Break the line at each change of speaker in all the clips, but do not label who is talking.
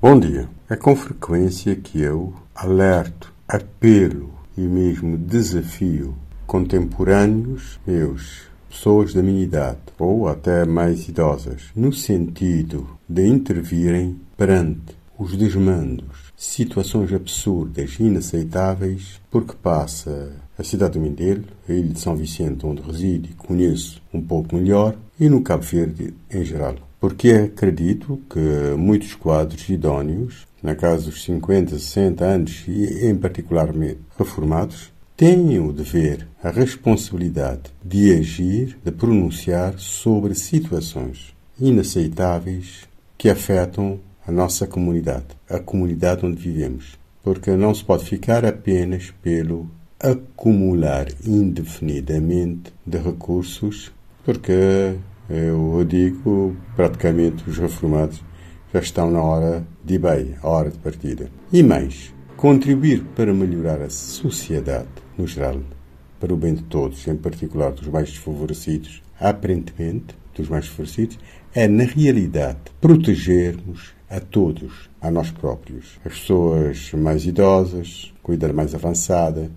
Bom dia. É com frequência que eu alerto, apelo e mesmo desafio contemporâneos meus, pessoas da minha idade ou até mais idosas, no sentido de intervirem perante os desmandos, situações absurdas e inaceitáveis, porque passa a cidade do Mindelo, a ilha de São Vicente, onde resido e conheço um pouco melhor, e no Cabo Verde em geral. Porque acredito que muitos quadros idóneos, na casa dos 50, 60 anos e em particularmente reformados, têm o dever, a responsabilidade de agir, de pronunciar sobre situações inaceitáveis que afetam a nossa comunidade, a comunidade onde vivemos. Porque não se pode ficar apenas pelo acumular indefinidamente de recursos, porque eu digo praticamente os reformados já estão na hora de bem, a hora de partida. E mais, contribuir para melhorar a sociedade no geral, para o bem de todos, em particular dos mais desfavorecidos, aparentemente dos mais desfavorecidos, é na realidade protegermos a todos, a nós próprios. As pessoas mais idosas, com idade mais avançada,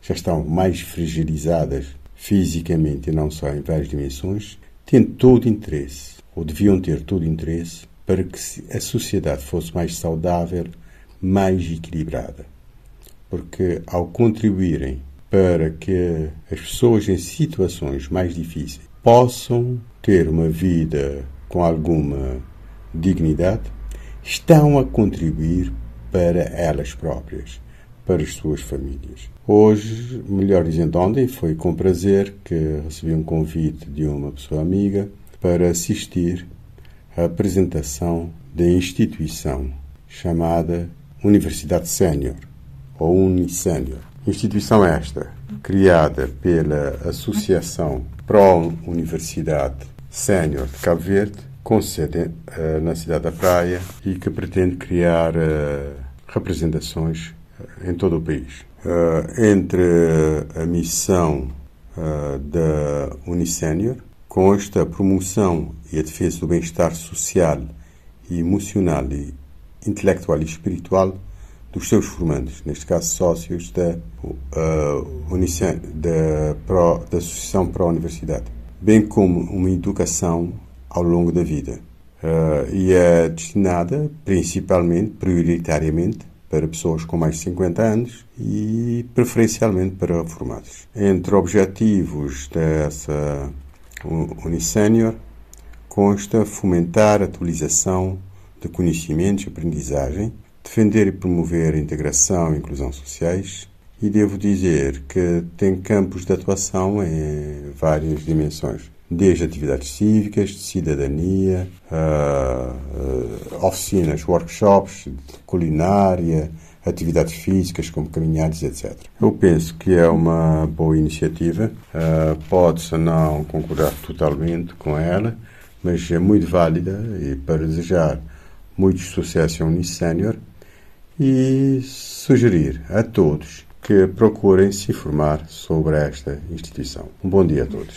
já estão mais fragilizadas fisicamente e não só em várias dimensões, têm todo interesse, ou deviam ter todo interesse, para que a sociedade fosse mais saudável, mais equilibrada. Porque ao contribuírem para que as pessoas em situações mais difíceis possam ter uma vida com alguma dignidade, estão a contribuir para elas próprias, para as suas famílias. Hoje, melhor dizendo, ontem foi com prazer que recebi um convite de uma pessoa amiga para assistir à apresentação da instituição chamada Universidade Sénior, ou Unissénior. Instituição esta, criada pela Associação Pro Universidade Sénior de Cabo Verde, com sede uh, na cidade da Praia e que pretende criar uh, representações em todo o país. entre a missão da Unissénior consta a promoção e a defesa do bem-estar social e emocional e intelectual e espiritual dos seus formandos, neste caso sócios da, uh, da, Pro, da Associação Pró-Universidade, bem como uma educação ao longo da vida. Uh, e é destinada principalmente, prioritariamente, para pessoas com mais de 50 anos e preferencialmente para reformados. Entre objetivos dessa Unisenior consta fomentar a atualização de conhecimentos e aprendizagem, defender e promover a integração e inclusão sociais, e devo dizer que tem campos de atuação em várias dimensões desde atividades cívicas, de cidadania, uh, uh, oficinas, workshops culinária, atividades físicas como caminhadas, etc. Eu penso que é uma boa iniciativa. Uh, Pode-se não concordar totalmente com ela, mas é muito válida e para desejar muito sucesso a Unisenior e sugerir a todos que procurem se informar sobre esta instituição. Um bom dia a todos.